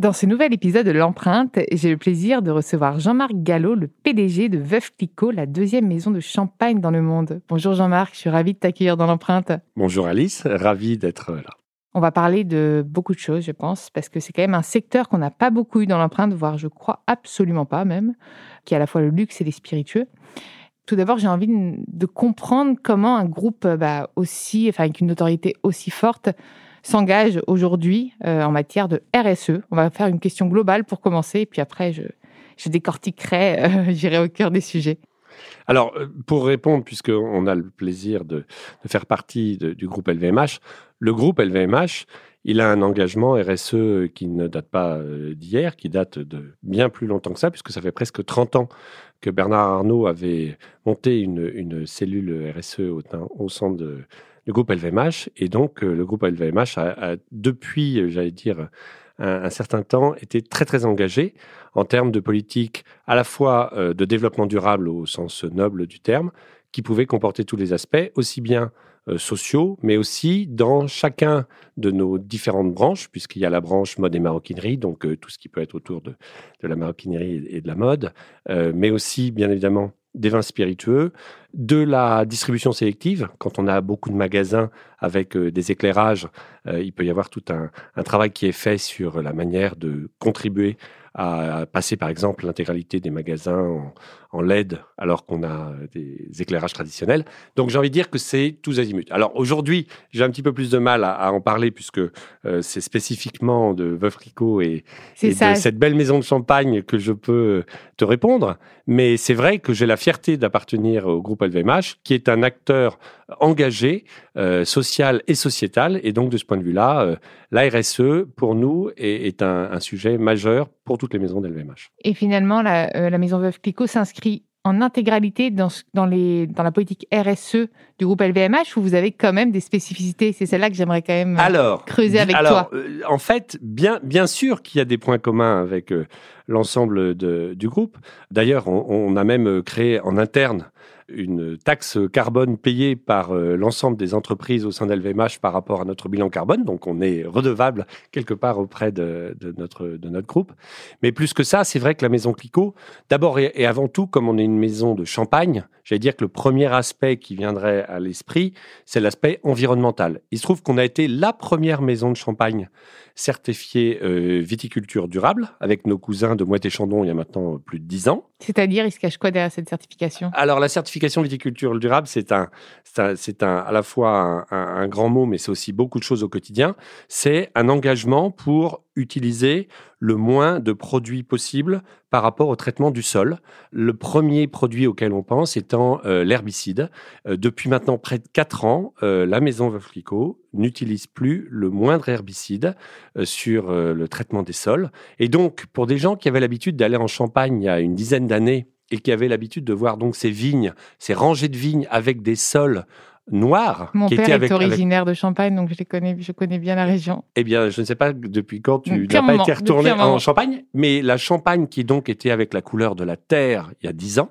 Dans ce nouvel épisode de l'empreinte, j'ai le plaisir de recevoir Jean-Marc Gallo, le PDG de Veuve Clicquot, la deuxième maison de champagne dans le monde. Bonjour Jean-Marc, je suis ravie de t'accueillir dans l'empreinte. Bonjour Alice, ravi d'être là. On va parler de beaucoup de choses, je pense, parce que c'est quand même un secteur qu'on n'a pas beaucoup eu dans l'empreinte, voire je crois absolument pas même, qui est à la fois le luxe et les spiritueux. Tout d'abord, j'ai envie de comprendre comment un groupe bah, aussi, enfin avec une autorité aussi forte, s'engage aujourd'hui euh, en matière de RSE. On va faire une question globale pour commencer, et puis après, je, décortiquerai, euh, j'irai au cœur des sujets. Alors, euh, pour répondre, puisqu'on a le plaisir de, faire partie du groupe LVMH, le groupe LVMH, il a un engagement RSE qui ne date pas d'hier, qui date de bien plus longtemps que ça, puisque ça fait presque 30 ans que Bernard Arnault avait monté une, une cellule RSE au, au centre de, le groupe LVMH. Et donc, euh, le groupe LVMH a, depuis, euh, j'allais dire, un, certain temps, été très, très engagé en termes de politique à la fois euh, de développement durable au sens noble du terme, qui pouvait comporter tous les aspects, aussi bien sociaux, mais aussi dans chacun de nos différentes branches, puisqu'il y a la branche mode et maroquinerie, donc tout ce qui peut être autour de, de la maroquinerie et de la mode, mais aussi, bien évidemment, des vins spiritueux, de la distribution sélective. Quand on a beaucoup de magasins avec euh, des éclairages, euh, il peut y avoir tout un, travail qui est fait sur la manière de contribuer à, passer, par exemple, l'intégralité des magasins en, LED alors qu'on a des éclairages traditionnels. Donc j'ai envie de dire que c'est tous azimuts. Alors aujourd'hui, j'ai un petit peu plus de mal à, en parler puisque euh, c'est spécifiquement de Veuve Clicquot et, et de cette belle maison de champagne que je peux te répondre. Mais c'est vrai que j'ai la fierté d'appartenir au groupe LVMH, qui est un acteur engagé, euh, social et sociétal. Et donc, de ce point de vue-là, euh, la RSE, pour nous, est, un, sujet majeur pour toutes les maisons d'LVMH. Et finalement, la, euh, la maison Veuve Clicquot s'inscrit en intégralité dans, dans, les, dans la politique RSE du groupe LVMH ou vous avez quand même des spécificités? C'est celle-là que j'aimerais quand même creuser avec alors, toi. en fait, bien, bien sûr qu'il y a des points communs avec l'ensemble du groupe. D'ailleurs, on, on, a même créé en interne une taxe carbone payée par euh, l'ensemble des entreprises au sein d'LVMH par rapport à notre bilan carbone. Donc, on est redevable quelque part auprès de, notre, de notre groupe. Mais plus que ça, c'est vrai que la maison Clicquot, d'abord et, avant tout, comme on est une maison de champagne, j'allais dire que le premier aspect qui viendrait à l'esprit, c'est l'aspect environnemental. Il se trouve qu'on a été la première maison de champagne certifiée euh, viticulture durable avec nos cousins de Moët-et-Chandon il y a maintenant plus de dix ans. C'est-à-dire, il se cache quoi derrière cette certification? Alors, la certification viticulture durable, c'est un, c'est un, à la fois un, grand mot, mais c'est aussi beaucoup de choses au quotidien. C'est un engagement pour utiliser le moins de produits possible par rapport au traitement du sol. Le premier produit auquel on pense étant euh, l'herbicide. Euh, depuis maintenant près de quatre ans, euh, la maison Veuve n'utilise plus le moindre herbicide sur le traitement des sols. Et donc, pour des gens qui avaient l'habitude d'aller en Champagne il y a une dizaine d'années et qui avaient l'habitude de voir donc ces vignes, ces rangées de vignes avec des sols noirs. Mon qui père est originaire de Champagne, donc je, connais, je connais bien la région. Eh bien, je ne sais pas depuis quand tu n'as pas été retourné en Champagne, mais la Champagne qui donc était avec la couleur de la terre il y a dix ans,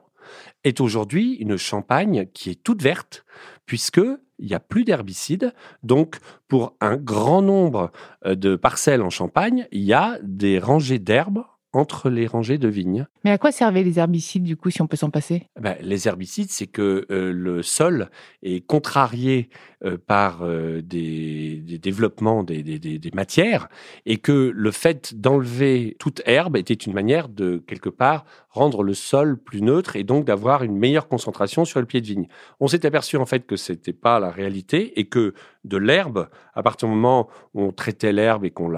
est aujourd'hui une Champagne qui est toute verte, puisque il n'y a plus d'herbicides. Donc, pour un grand nombre euh, de parcelles en Champagne, il y a des rangées d'herbes entre les rangées de vignes. Mais à quoi servaient les herbicides, du coup, si on peut s'en passer? Ben, Les herbicides, c'est que euh, le sol est contrarié euh, par euh, des, développements des, matières et que le fait d'enlever toute herbe était une manière de, quelque part, rendre le sol plus neutre et donc d'avoir une meilleure concentration sur le pied de vigne. On s'est aperçu, en fait, que ce n'était pas la réalité et que de l'herbe, à partir du moment où on traitait l'herbe et qu'on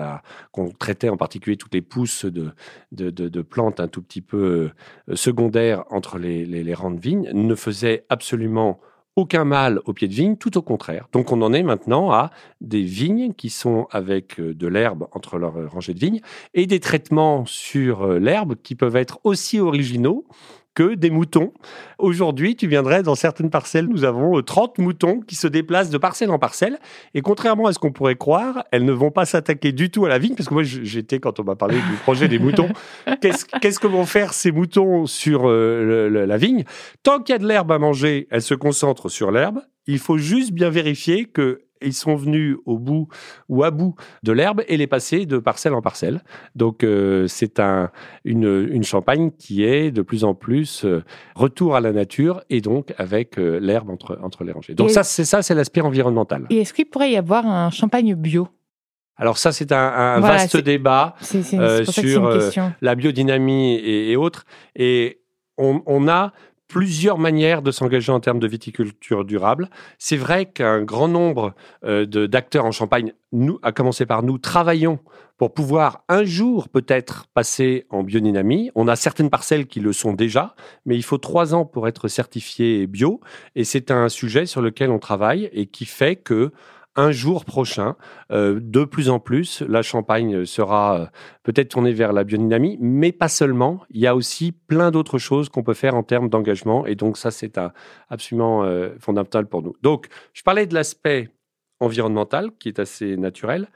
qu'on traitait en particulier toutes les pousses de, de, plantes un tout petit peu euh, secondaires entre les, rangs de vignes, ne faisait absolument aucun mal au pied de vigne, tout au contraire. Donc on en est maintenant à des vignes qui sont avec euh, de l'herbe entre leurs rangées de vignes et des traitements sur euh, l'herbe qui peuvent être aussi originaux que des moutons. Aujourd'hui, tu viendrais dans certaines parcelles, nous avons 30 euh, moutons qui se déplacent de parcelle en parcelle. Et contrairement à ce qu'on pourrait croire, elles ne vont pas s'attaquer du tout à la vigne, parce que moi, j'étais, quand on m'a parlé du projet des moutons, qu'est-ce que vont faire ces moutons sur euh, la vigne? Tant qu'il y a de l'herbe à manger, elles se concentrent sur l'herbe. Il faut juste bien vérifier que ils sont venus au bout ou à bout de l'herbe et les passer de parcelle en parcelle. Donc euh, c'est un, une, champagne qui est de plus en plus euh, retour à la nature et donc avec euh, l'herbe entre, entre les rangées. Donc ça, c'est ça, c'est l'aspect environnemental. Et est-ce qu'il pourrait y avoir un champagne bio? Alors ça, c'est un, vaste débat sur la biodynamie et, autres. Et on, on a plusieurs manières de s'engager en termes de viticulture durable. C'est vrai qu'un grand nombre euh, d'acteurs en Champagne, nous, à commencer par nous, travaillons pour pouvoir un jour peut-être passer en biodynamie. On a certaines parcelles qui le sont déjà, mais il faut trois ans pour être certifié bio. Et c'est un sujet sur lequel on travaille et qui fait que un jour prochain, euh, de plus en plus, la Champagne sera euh, peut-être tournée vers la biodynamie, mais pas seulement. Il y a aussi plein d'autres choses qu'on peut faire en termes d'engagement. Et donc ça, c'est absolument euh, fondamental pour nous. Donc, je parlais de l'aspect environnemental qui est assez naturel.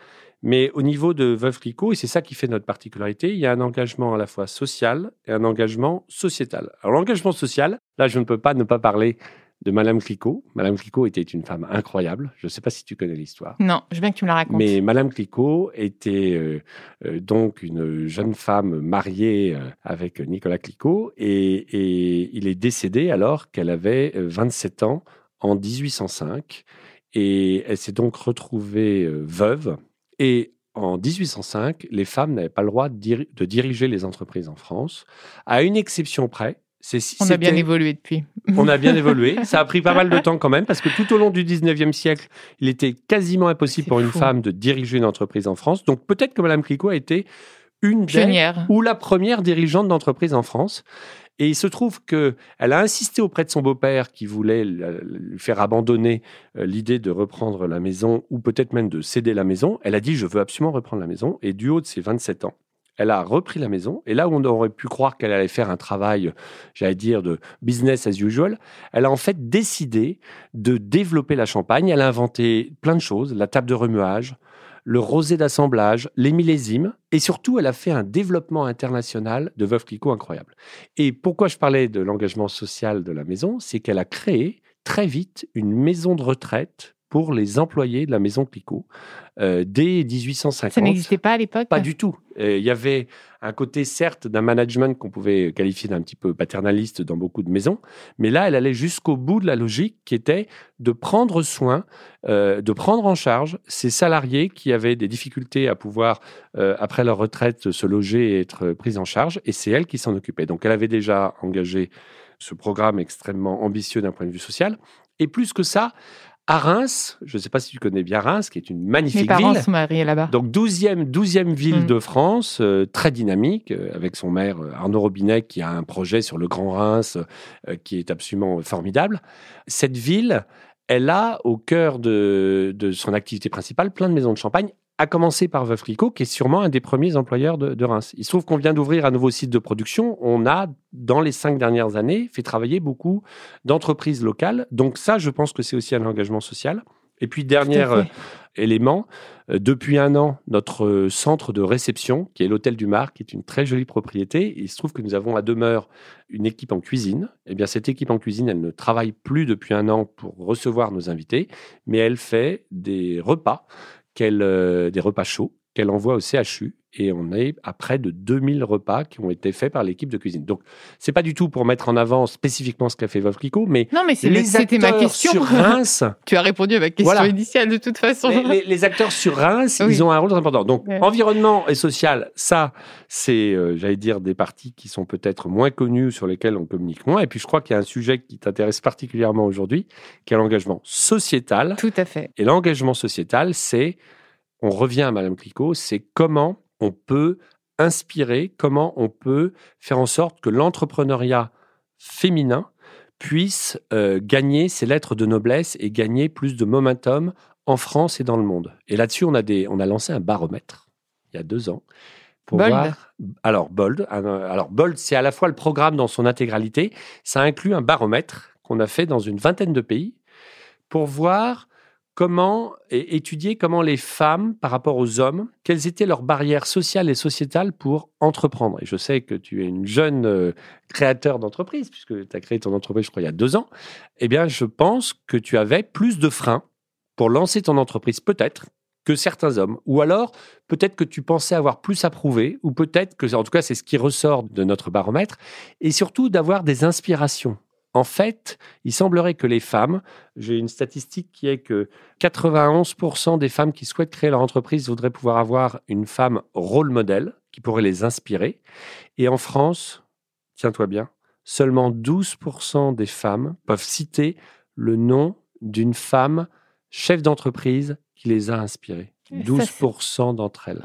Mais au niveau de Veuve Clicquot, et c'est ça qui fait notre particularité, il y a un engagement à la fois social et un engagement sociétal. Alors l'engagement social, là je ne peux pas ne pas parler de Madame Clicquot. Madame Clicquot était une femme incroyable. Je ne sais pas si tu connais l'histoire. Non, je veux bien que tu me la racontes. Mais Madame Clicquot était euh, euh, donc une jeune femme mariée euh, avec Nicolas Clicquot et, il est décédé alors qu'elle avait 27 ans en 1805 et elle s'est donc retrouvée veuve et en 1805, les femmes n'avaient pas le droit de diriger les entreprises en France, à une exception près, on a bien évolué depuis. On a bien évolué. Ça a pris pas mal de temps quand même, parce que tout au long du 19e siècle, il était quasiment impossible pour une femme de diriger une entreprise en France. Donc peut-être que Mme Clicquot a été une Pionnière. ou la première dirigeante d'entreprise en France. Et il se trouve qu'elle a insisté auprès de son beau-père qui voulait lui faire abandonner euh, l'idée de reprendre la maison ou peut-être même de céder la maison. Elle a dit Je veux absolument reprendre la maison. Et du haut de ses 27 ans, elle a repris la maison. Et là où on aurait pu croire qu'elle allait faire un travail, j'allais dire, de business as usual, elle a en fait décidé de développer la champagne. Elle a inventé plein de choses, la table de remuage, le rosé d'assemblage, les millésimes, et surtout, elle a fait un développement international de Veuve Clicquot incroyable. Et pourquoi je parlais de l'engagement social de la maison, c'est qu'elle a créé très vite une maison de retraite pour les employés de la maison Clicquot euh, dès 1850. Ça n'existait pas à l'époque? Pas du tout. Euh, il y avait un côté, certes, d'un management qu'on pouvait qualifier d'un petit peu paternaliste dans beaucoup de maisons, mais là, elle allait jusqu'au bout de la logique qui était de prendre soin, euh, de prendre en charge ces salariés qui avaient des difficultés à pouvoir, après leur retraite, se loger et être pris en charge, et c'est elle qui s'en occupait. Donc, elle avait déjà engagé ce programme extrêmement ambitieux d'un point de vue social. Et plus que ça, à Reims, je ne sais pas si tu connais bien Reims, qui est une magnifique Mes parents ville. sont mariés là-bas. Donc 12e, 12e ville mm. de France, euh, très dynamique, euh, avec son maire euh, Arnaud Robinet qui a un projet sur le Grand Reims qui est absolument formidable. Cette ville, elle a au cœur de, de son activité principale plein de maisons de champagne à commencer par Veuve Clicquot, qui est sûrement un des premiers employeurs de, Reims. Il se trouve qu'on vient d'ouvrir un nouveau site de production. On a, dans les cinq dernières années, fait travailler beaucoup d'entreprises locales. Donc ça, je pense que c'est aussi un engagement social. Et puis, dernier euh, élément, euh, depuis un an, notre euh, centre de réception, qui est l'Hôtel du Mar, qui est une très jolie propriété, il se trouve que nous avons à demeure une équipe en cuisine. Eh bien, cette équipe en cuisine, elle ne travaille plus depuis un an pour recevoir nos invités, mais elle fait des repas euh, des repas chauds qu'elle envoie au CHU et on est à près de 2000 repas qui ont été faits par l'équipe de cuisine. Donc, c'est pas du tout pour mettre en avant spécifiquement ce qu'a fait Veuve mais, non, mais c'était ma question. sur Reims... tu as répondu à ma question initiale de toute façon. Les, acteurs sur Reims, ils ont un rôle très important. Donc, environnement et social, ça, c'est, euh, j'allais dire, des parties qui sont peut-être moins connues, sur lesquelles on communique moins. Et puis, je crois qu'il y a un sujet qui t'intéresse particulièrement aujourd'hui, qui est l'engagement sociétal. Tout à fait. Et l'engagement sociétal, c'est on revient à Madame Clicquot, c'est comment on peut inspirer, comment on peut faire en sorte que l'entrepreneuriat féminin puisse euh, gagner ses lettres de noblesse et gagner plus de momentum en France et dans le monde. Et là-dessus, on, a des, on a lancé un baromètre il y a deux ans. Pour Voir, alors, Bold, alors Bold, c'est à la fois le programme dans son intégralité, ça inclut un baromètre qu'on a fait dans une vingtaine de pays pour voir comment étudier comment les femmes, par rapport aux hommes, quelles étaient leurs barrières sociales et sociétales pour entreprendre. Et je sais que tu es une jeune euh, créateur d'entreprise, puisque tu as créé ton entreprise, je crois, il y a deux ans. Eh bien, je pense que tu avais plus de freins pour lancer ton entreprise, peut-être, que certains hommes. Ou alors, peut-être que tu pensais avoir plus à prouver, ou peut-être que, en tout cas, c'est ce qui ressort de notre baromètre, et surtout d'avoir des inspirations. En fait, il semblerait que les femmes, j'ai une statistique qui est que 91% des femmes qui souhaitent créer leur entreprise voudraient pouvoir avoir une femme rôle modèle qui pourrait les inspirer. Et en France, tiens-toi bien, seulement 12% des femmes peuvent citer le nom d'une femme chef d'entreprise qui les a inspirées. 12% d'entre elles.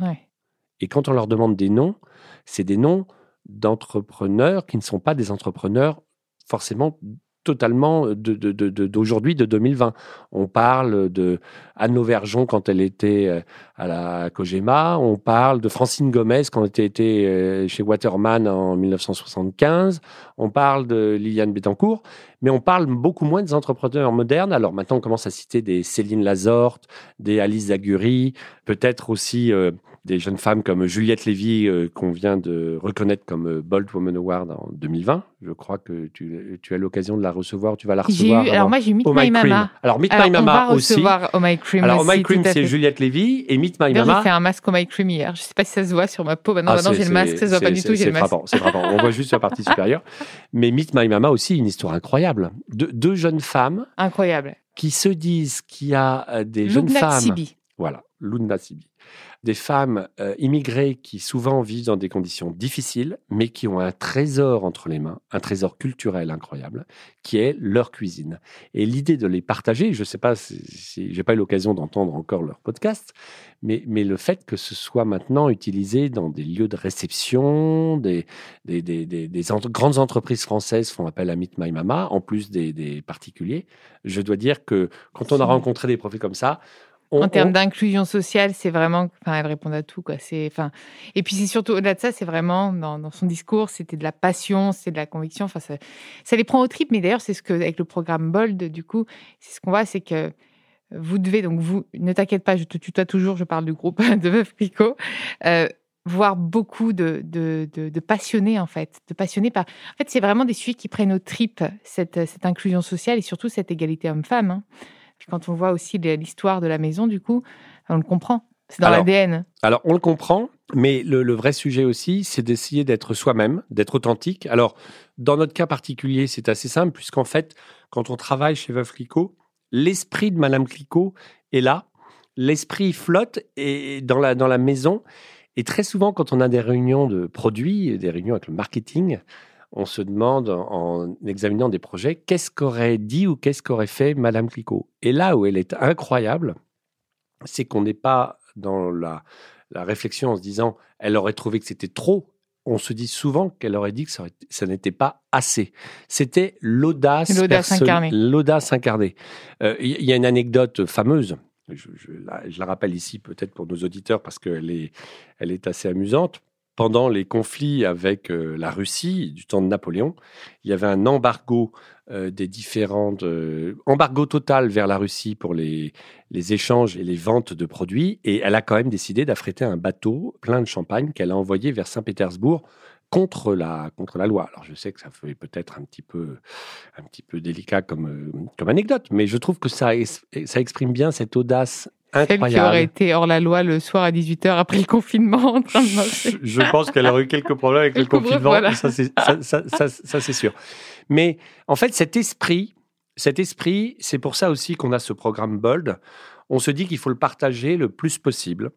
Et quand on leur demande des noms, c'est des noms d'entrepreneurs qui ne sont pas des entrepreneurs forcément totalement d'aujourd'hui, de, de, 2020. On parle de Anne quand elle était euh, à la Cogema, on parle de Francine Gomez quand elle était euh, chez Waterman en 1975, on parle de Liliane Bettencourt, mais on parle beaucoup moins des entrepreneurs modernes. Alors maintenant, on commence à citer des Céline Lazorte, des Alice Zaguri, peut-être aussi euh, des jeunes femmes comme Juliette Lévy, euh, qu'on vient de reconnaître comme euh, Bold Woman Award en 2020. Je crois que tu, as l'occasion de la recevoir, tu vas la recevoir. alors moi, j'ai Meet My, Mama. Alors Meet My Mama on va aussi. recevoir Oh My Cream Alors Oh My Cream, c'est Juliette Lévy et Meet My Mama. J'ai fait un masque Oh My Cream hier. Je ne sais pas si ça se voit sur ma peau. Maintenant, ah, j'ai le masque, ça se voit pas du tout. C'est frappant. On voit juste la partie supérieure. Mais Meet My Mama aussi, une histoire incroyable. deux jeunes femmes. Incroyable. Qui se disent qu'il y a euh, des jeunes femmes. Voilà, Luna Sibi des femmes euh, immigrées qui souvent vivent dans des conditions difficiles, mais qui ont un trésor entre les mains, un trésor culturel incroyable, qui est leur cuisine. Et l'idée de les partager, je ne sais pas si, j'ai pas eu l'occasion d'entendre encore leur podcast, mais, mais le fait que ce soit maintenant utilisé dans des lieux de réception, des, des, des, des, grandes entreprises françaises font appel à Meet My Mama, en plus des, particuliers, je dois dire que quand on a rencontré des profils comme ça, en termes d'inclusion sociale, c'est vraiment, enfin, elle répond à tout, quoi. C'est, enfin, et puis c'est surtout au-delà de ça, c'est vraiment dans, son discours, c'était de la passion, c'est de la conviction. Enfin, ça, les prend au trip. Mais d'ailleurs, c'est ce que avec le programme Bold, du coup, c'est ce qu'on voit, c'est que vous devez donc vous, ne t'inquiète pas, je te tutoie toujours, je parle du groupe de Meuf Picot. Euh, voir beaucoup de, de, passionnés en fait, de passionnés par. En fait, c'est vraiment des sujets qui prennent au trip cette, cette inclusion sociale et surtout cette égalité homme-femme. Hein quand on voit aussi l'histoire de la maison, du coup, on le comprend. C'est dans l'ADN. Alors, on le comprend, mais le, vrai sujet aussi, c'est d'essayer d'être soi-même, d'être authentique. Alors, dans notre cas particulier, c'est assez simple, puisqu'en fait, quand on travaille chez Veuve Clicquot, l'esprit de Madame Clicquot est là. L'esprit flotte et dans, la, dans la maison. Et très souvent, quand on a des réunions de produits, des réunions avec le marketing, on se demande en examinant des projets qu'est-ce qu'aurait dit ou qu'est-ce qu'aurait fait Madame Clicquot. Et là où elle est incroyable, c'est qu'on n'est pas dans la, réflexion en se disant elle aurait trouvé que c'était trop. On se dit souvent qu'elle aurait dit que ça, n'était pas assez. C'était l'audace incarnée. L'audace incarnée. Euh, il y a une anecdote fameuse je, la, rappelle ici peut-être pour nos auditeurs parce qu'elle est, elle est assez amusante pendant les conflits avec euh, la Russie du temps de Napoléon, il y avait un embargo euh, des différentes euh, embargo total vers la Russie pour les, les échanges et les ventes de produits. Et elle a quand même décidé d'affréter un bateau plein de champagne qu'elle a envoyé vers Saint-Pétersbourg contre la, contre la loi. Alors je sais que ça fait peut-être un petit peu, un petit peu délicat comme, comme anecdote, mais je trouve que ça, ça exprime bien cette audace Incroyable. Celle qui aurait été hors la loi le soir à 18h après le confinement en train de marcher. Je pense qu'elle aurait eu quelques problèmes avec le, confinement, ça c'est sûr. Mais en fait, cet esprit, cet esprit, c'est pour ça aussi qu'on a ce programme Bold. On se dit qu'il faut le partager le plus possible.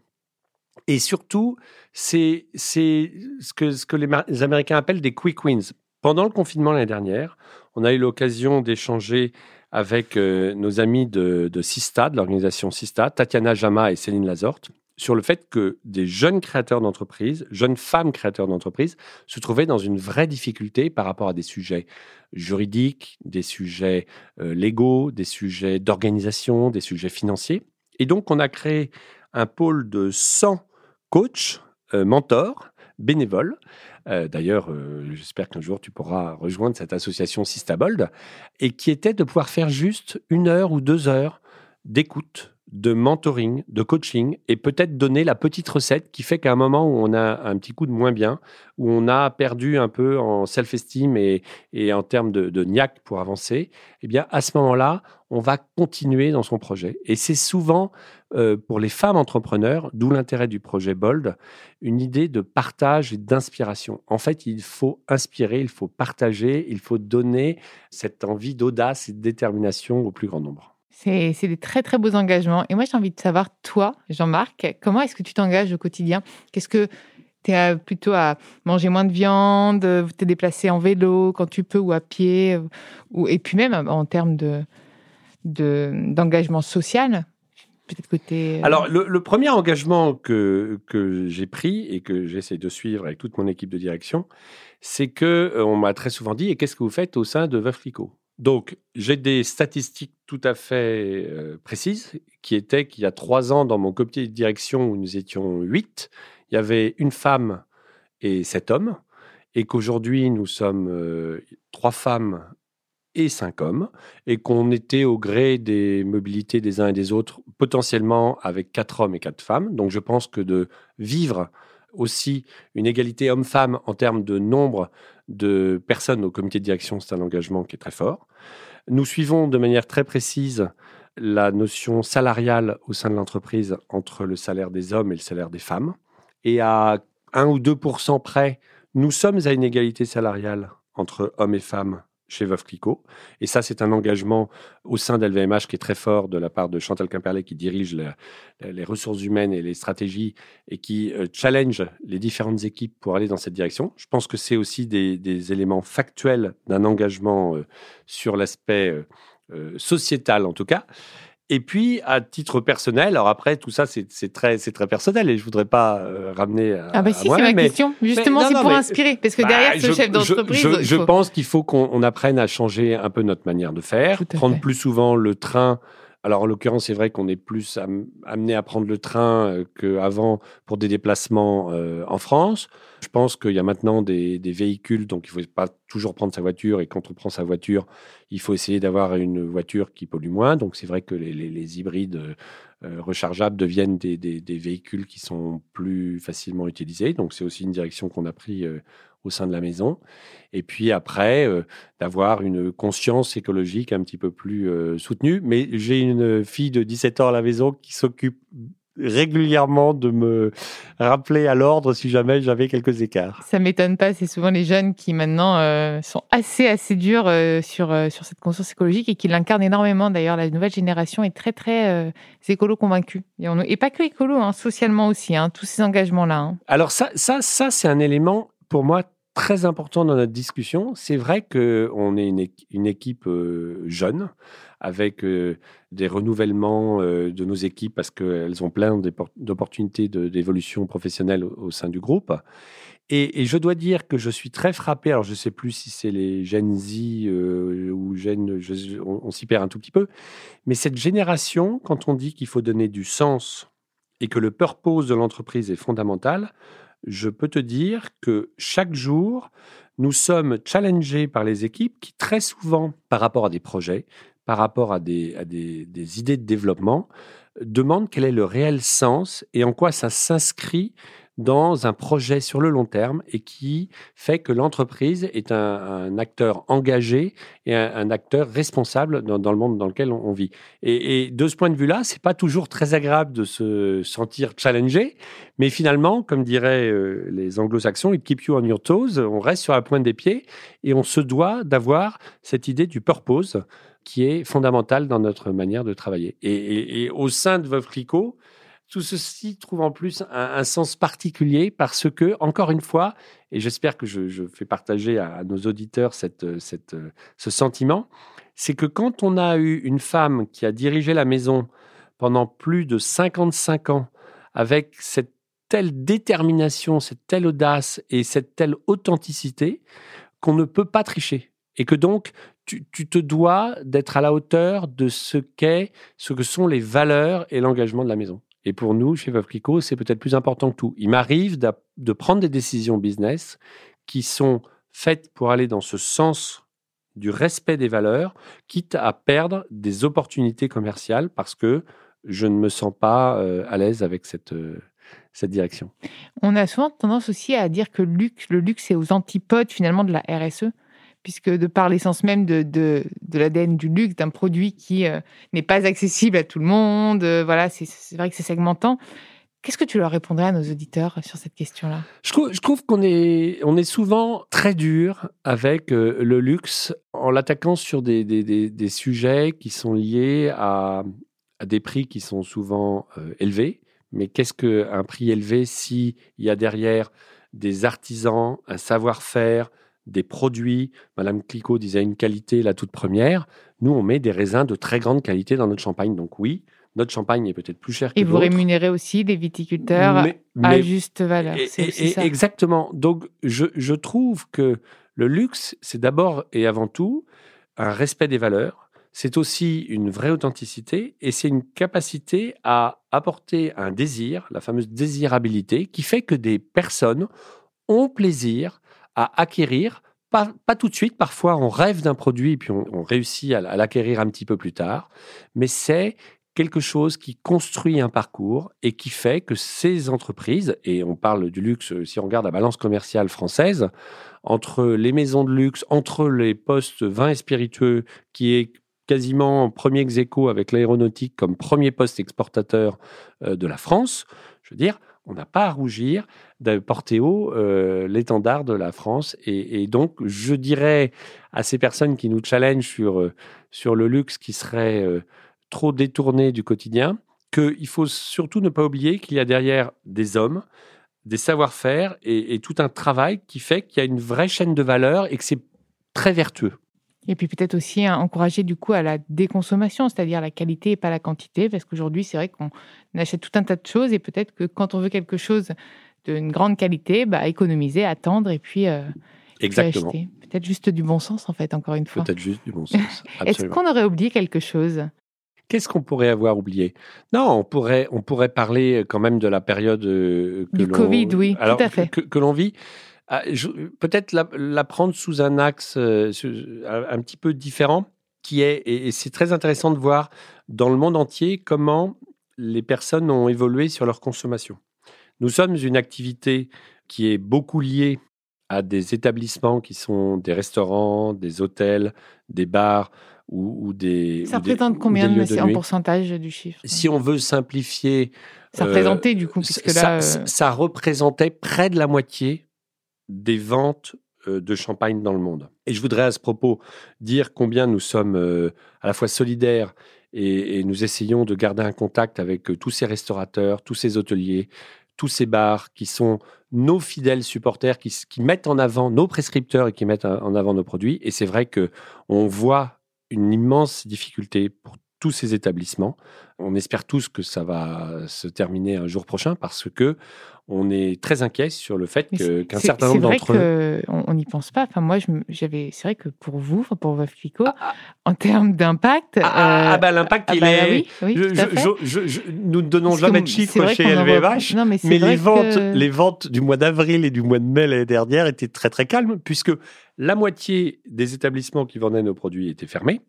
Et surtout, c'est ce que, les Américains appellent des quick wins. Pendant le confinement l'année dernière, on a eu l'occasion d'échanger avec euh, nos amis de, de Sista, de l'organisation Sista, Tatiana Jama et Céline Lazorte. sur le fait que des jeunes créateurs d'entreprises, jeunes femmes créateurs d'entreprises, se trouvaient dans une vraie difficulté par rapport à des sujets juridiques, des sujets euh, légaux, des sujets d'organisation, des sujets financiers. Et donc, on a créé un pôle de 100 coachs, euh, mentors, bénévoles. Euh, d'ailleurs, j'espère qu'un jour tu pourras rejoindre cette association Sistabold, et qui était de pouvoir faire juste une heure ou deux heures d'écoute, de mentoring, de coaching et peut-être donner la petite recette qui fait qu'à un moment où on a un petit coup de moins bien, où on a perdu un peu en self-esteem et, en termes de, de niaque pour avancer, eh bien à ce moment-là, on va continuer dans son projet. Et c'est souvent euh, pour les femmes entrepreneurs, d'où l'intérêt du projet Bold, une idée de partage et d'inspiration. En fait, il faut inspirer, il faut partager, il faut donner cette envie d'audace et de détermination au plus grand nombre. C'est des très, très beaux engagements. Et moi, j'ai envie de savoir, toi, Jean-Marc, comment est-ce que tu t'engages au quotidien? Qu'est-ce que tu es plutôt à manger moins de viande, te déplacer en vélo quand tu peux ou à pied ou, Et puis même en termes de d'engagement social Euh, Alors, le, premier engagement que, que j'ai pris et que j'essaie de suivre avec toute mon équipe de direction, c'est que euh, on m'a très souvent dit Et qu'est-ce que vous faites au sein de Clicquot? Donc, j'ai des statistiques tout à fait euh, précises qui étaient qu'il y a trois ans, dans mon comité de direction où nous étions huit, il y avait une femme et sept hommes, et qu'aujourd'hui, nous sommes trois femmes et cinq hommes, et qu'on était au gré des mobilités des uns et des autres, potentiellement avec quatre hommes et quatre femmes. Donc, je pense que de vivre aussi une égalité homme-femme en termes de nombre de personnes au comité de direction, c'est un engagement qui est très fort. Nous suivons de manière très précise la notion salariale au sein de l'entreprise entre le salaire des hommes et le salaire des femmes. Et à 1 ou 2% près, nous sommes à une égalité salariale entre hommes et femmes chez Veuve Clicquot. Et ça, c'est un engagement au sein d'LVMH qui est très fort de la part de Chantal Quimperlé qui dirige les ressources humaines et les stratégies et qui euh, challenge les différentes équipes pour aller dans cette direction. Je pense que c'est aussi des, éléments factuels d'un engagement euh, sur l'aspect euh, sociétal en tout cas. Et puis, à titre personnel, alors après, tout ça, c'est très, très personnel et je voudrais pas euh, ramener à, Ah bah si, c'est ma question. Justement, c'est pour inspirer. Parce que bah, derrière ce chef d'entreprise... Je, je, pense qu'il faut qu'on apprenne à changer un peu notre manière de faire, prendre plus souvent le train alors en l'occurrence, c'est vrai qu'on est plus amené à prendre le train euh, qu'avant pour des déplacements euh, en France. Je pense qu'il y a maintenant des, véhicules, donc il ne faut pas toujours prendre sa voiture. Et quand on prend sa voiture, il faut essayer d'avoir une voiture qui pollue moins. Donc c'est vrai que les, hybrides euh, rechargeables deviennent des, véhicules qui sont plus facilement utilisés. Donc c'est aussi une direction qu'on a pris au sein de la maison. Et puis après, euh, d'avoir une conscience écologique un petit peu plus euh, soutenue. Mais j'ai une fille de 17 ans à la maison qui s'occupe régulièrement de me rappeler à l'ordre si jamais j'avais quelques écarts. Ça m'étonne pas, c'est souvent les jeunes qui maintenant euh, sont assez assez durs euh, sur euh, sur cette conscience écologique et qui l'incarnent énormément. D'ailleurs, la nouvelle génération est très très écolo convaincue et, et, pas que écolo, hein, socialement aussi, hein, tous ces engagements là. Hein. Alors ça ça ça c'est un élément pour moi très important dans notre discussion. C'est vrai qu'on est une, équipe jeune avec des renouvellements de nos équipes parce qu'elles ont plein d'opportunités d'évolution professionnelle au, sein du groupe. Et, je dois dire que je suis très frappé, alors je ne sais plus si c'est les Gen Z ou Gen, on, s'y perd un tout petit peu, mais cette génération, quand on dit qu'il faut donner du sens et que le purpose de l'entreprise est fondamental, je peux te dire que chaque jour, nous sommes challengés par les équipes qui, très souvent, par rapport à des projets, par rapport à des, des, idées de développement, demande quel est le réel sens et en quoi ça s'inscrit dans un projet sur le long terme et qui fait que l'entreprise est un, acteur engagé et un, acteur responsable dans, le monde dans lequel on, vit. Et, de ce point de vue-là, c'est pas toujours très agréable de se sentir challengé, mais finalement, comme diraient euh, les anglo-saxons, it keep you on your toes, on reste sur la pointe des pieds et on se doit d'avoir cette idée du purpose qui est fondamentale dans notre manière de travailler. Et, au sein de Veuve tout ceci trouve en plus un, sens particulier parce que, encore une fois, et j'espère que je, fais partager à, nos auditeurs cette, ce sentiment, c'est que quand on a eu une femme qui a dirigé la maison pendant plus de 55 ans, avec cette telle détermination, cette telle audace et cette telle authenticité qu'on ne peut pas tricher. Et que donc, tu, te dois d'être à la hauteur de ce qu'est, ce que sont les valeurs et l'engagement de la maison. Et pour nous, chez Clicquot, c'est peut-être plus important que tout. Il m'arrive de prendre des décisions business qui sont faites pour aller dans ce sens du respect des valeurs, quitte à perdre des opportunités commerciales parce que je ne me sens pas euh, à l'aise avec cette, euh, cette direction. On a souvent tendance aussi à dire que le luxe est aux antipodes finalement de la RSE, puisque de par l'essence même de, de, l'ADN du luxe, d'un produit qui euh, n'est pas accessible à tout le monde, voilà, c'est vrai que c'est segmentant. Qu'est-ce que tu leur répondrais à nos auditeurs sur cette question-là? Je trouve, qu'on est, on est souvent très dur avec le luxe en l'attaquant sur des, des, des, sujets qui sont liés à, à des prix qui sont souvent euh, élevés. Mais qu'est-ce qu'un prix élevé s'il y a derrière des artisans, un savoir-faire, des produits Madame Clicquot disait une qualité, la toute première. Nous, on met des raisins de très grande qualité dans notre champagne. Donc oui, notre champagne est peut-être plus cher que Et vous rémunérez aussi des viticulteurs à juste valeur. exactement. Donc je, je trouve que le luxe, c'est d'abord et avant tout un respect des valeurs, c'est aussi une vraie authenticité et c'est une capacité à apporter un désir, la fameuse désirabilité, qui fait que des personnes ont plaisir à acquérir, pas, tout de suite, parfois on rêve d'un produit et puis on, réussit à, l'acquérir un petit peu plus tard, mais c'est quelque chose qui construit un parcours et qui fait que ces entreprises, et on parle du luxe, si on regarde la balance commerciale française, entre les maisons de luxe, entre les postes vins et spiritueux, qui est quasiment premier ex avec l'aéronautique comme premier poste exportateur euh, de la France, je veux dire, on n'a pas à rougir de porter haut euh, l'étendard de la France. Et, donc, je dirais à ces personnes qui nous challengent sur, euh, sur le luxe qui serait trop détourné du quotidien, qu'il faut surtout ne pas oublier qu'il y a derrière des hommes, des savoir-faire et tout un travail qui fait qu'il y a une vraie chaîne de valeur et que c'est très vertueux. Et puis peut-être aussi hein, encourager du coup à la déconsommation, c'est-à-dire la qualité et pas la quantité, parce qu'aujourd'hui c'est vrai qu'on achète tout un tas de choses et peut-être que quand on veut quelque chose d'une grande qualité, bah, économiser, attendre et puis, euh, Exactement. acheter. Peut-être juste du bon sens en fait, encore une fois. Peut-être juste du bon sens. Est-ce qu'on aurait oublié quelque chose? Qu'est-ce qu'on pourrait avoir oublié? Non, on pourrait, on pourrait parler quand même de la période euh, que du Covid, oui, tout à fait. que l'on vit. Ah, peut-être la, prendre sous un axe euh, un petit peu différent, qui est, et c'est très intéressant de voir dans le monde entier comment les personnes ont évolué sur leur consommation. Nous sommes une activité qui est beaucoup liée à des établissements qui sont des restaurants, des hôtels, des bars ou, des. Ça représente combien de, en pourcentage du chiffre? Si on veut simplifier. Ça représentait du coup, puisque là. Ça, ça, représentait près de la moitié des ventes de champagne dans le monde. Et je voudrais à ce propos dire combien nous sommes à la fois solidaires et, nous essayons de garder un contact avec tous ces restaurateurs, tous ces hôteliers, tous ces bars qui sont nos fidèles supporters, qui, qui mettent en avant nos prescripteurs et qui mettent en avant nos produits. Et c'est vrai que on voit une immense difficulté pour tous ces établissements. On espère tous que ça va se terminer un jour prochain parce que on est très inquiet sur le fait qu'un certain nombre d'entre eux. On n'y pense pas. Enfin, moi, j'avais. C'est vrai que pour vous, pour Clicquot, ah, ah. en termes d'impact. Ah, ah, euh, bah l'impact, il bah est. Oui, nous ne donnons jamais de chiffres chez LVMH, mais, mais les ventes, les ventes du mois d'avril et du mois de mai l'année dernière étaient très très calmes puisque la moitié des établissements qui vendaient nos produits étaient fermés.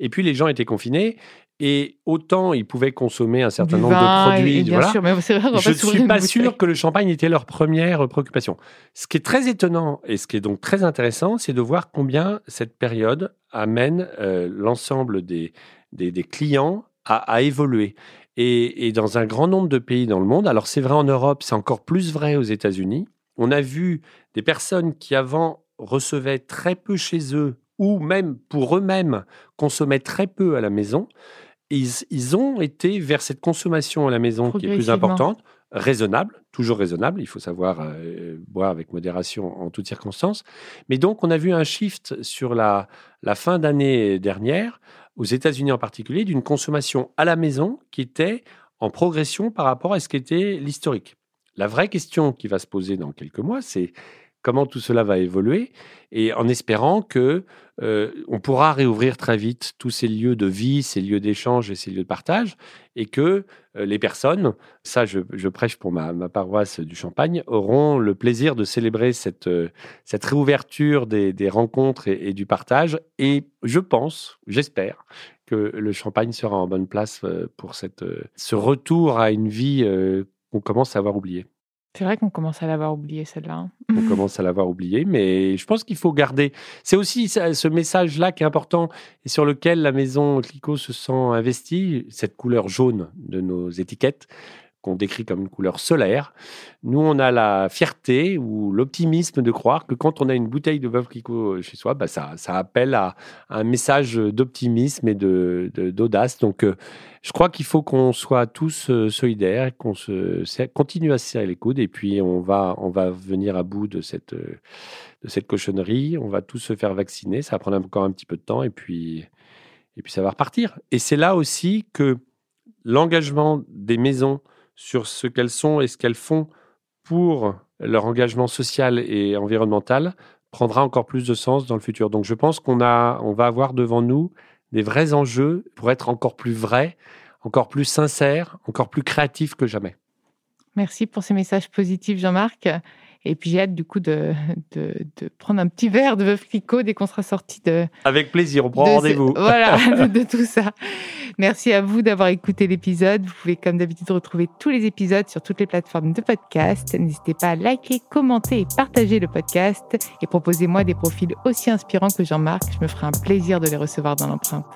Et puis les gens étaient confinés et autant ils pouvaient consommer un certain nombre de produits. Bien sûr, mais vrai, je ne suis pas sûr que le champagne était leur première préoccupation. Ce qui est très étonnant et ce qui est donc très intéressant, c'est de voir combien cette période amène euh, l'ensemble des, des, clients à, évoluer. Et, et, dans un grand nombre de pays dans le monde, alors c'est vrai en Europe, c'est encore plus vrai aux États-Unis, on a vu des personnes qui avant recevaient très peu chez eux ou même pour eux-mêmes consommaient très peu à la maison, ils, ils, ont été vers cette consommation à la maison qui est plus importante, raisonnable, toujours raisonnable, il faut savoir euh, boire avec modération en toutes circonstances. Mais donc, on a vu un shift sur la, la fin d'année dernière, aux États-Unis en particulier, d'une consommation à la maison qui était en progression par rapport à ce qu'était l'historique. La vraie question qui va se poser dans quelques mois, c'est comment tout cela va évoluer et en espérant que euh, on pourra réouvrir très vite tous ces lieux de vie, ces lieux d'échange et ces lieux de partage et que euh, les personnes, ça je, prêche pour ma, paroisse du Champagne, auront le plaisir de célébrer cette, euh, cette réouverture des, rencontres et, du partage et je pense, j'espère que le Champagne sera en bonne place pour cette, ce retour à une vie qu'on commence à avoir oubliée. C'est vrai qu'on commence à l'avoir oublié, celle-là. Hein. On commence à l'avoir oublié, mais je pense qu'il faut garder. C'est aussi ce message-là qui est important et sur lequel la maison Clico se sent investie, cette couleur jaune de nos étiquettes qu'on décrit comme une couleur solaire. Nous, on a la fierté ou l'optimisme de croire que quand on a une bouteille de veuve clicquot chez soi, bah ça, ça appelle à, un message d'optimisme et d'audace. Donc, euh, je crois qu'il faut qu'on soit tous euh, solidaires, qu'on se continue à se serrer les coudes et puis on va, on va venir à bout de cette, euh, de cette cochonnerie. On va tous se faire vacciner. Ça va prendre encore un petit peu de temps et puis, et puis ça va repartir. Et c'est là aussi que l'engagement des maisons sur ce qu'elles sont et ce qu'elles font pour leur engagement social et environnemental prendra encore plus de sens dans le futur. Donc je pense qu'on a, on va avoir devant nous des vrais enjeux pour être encore plus vrais, encore plus sincères, encore plus créatifs que jamais. Merci pour ces messages positifs, Jean-Marc. Et puis j'ai hâte du coup de, de, prendre un petit verre de Veuve Clicquot dès qu'on sera sorti de... Avec plaisir, on prend rendez-vous. Voilà, de, tout ça. Merci à vous d'avoir écouté l'épisode. Vous pouvez comme d'habitude retrouver tous les épisodes sur toutes les plateformes de podcast. N'hésitez pas à liker, commenter et partager le podcast. Et proposez-moi des profils aussi inspirants que Jean-Marc. Je me ferai un plaisir de les recevoir dans l'empreinte.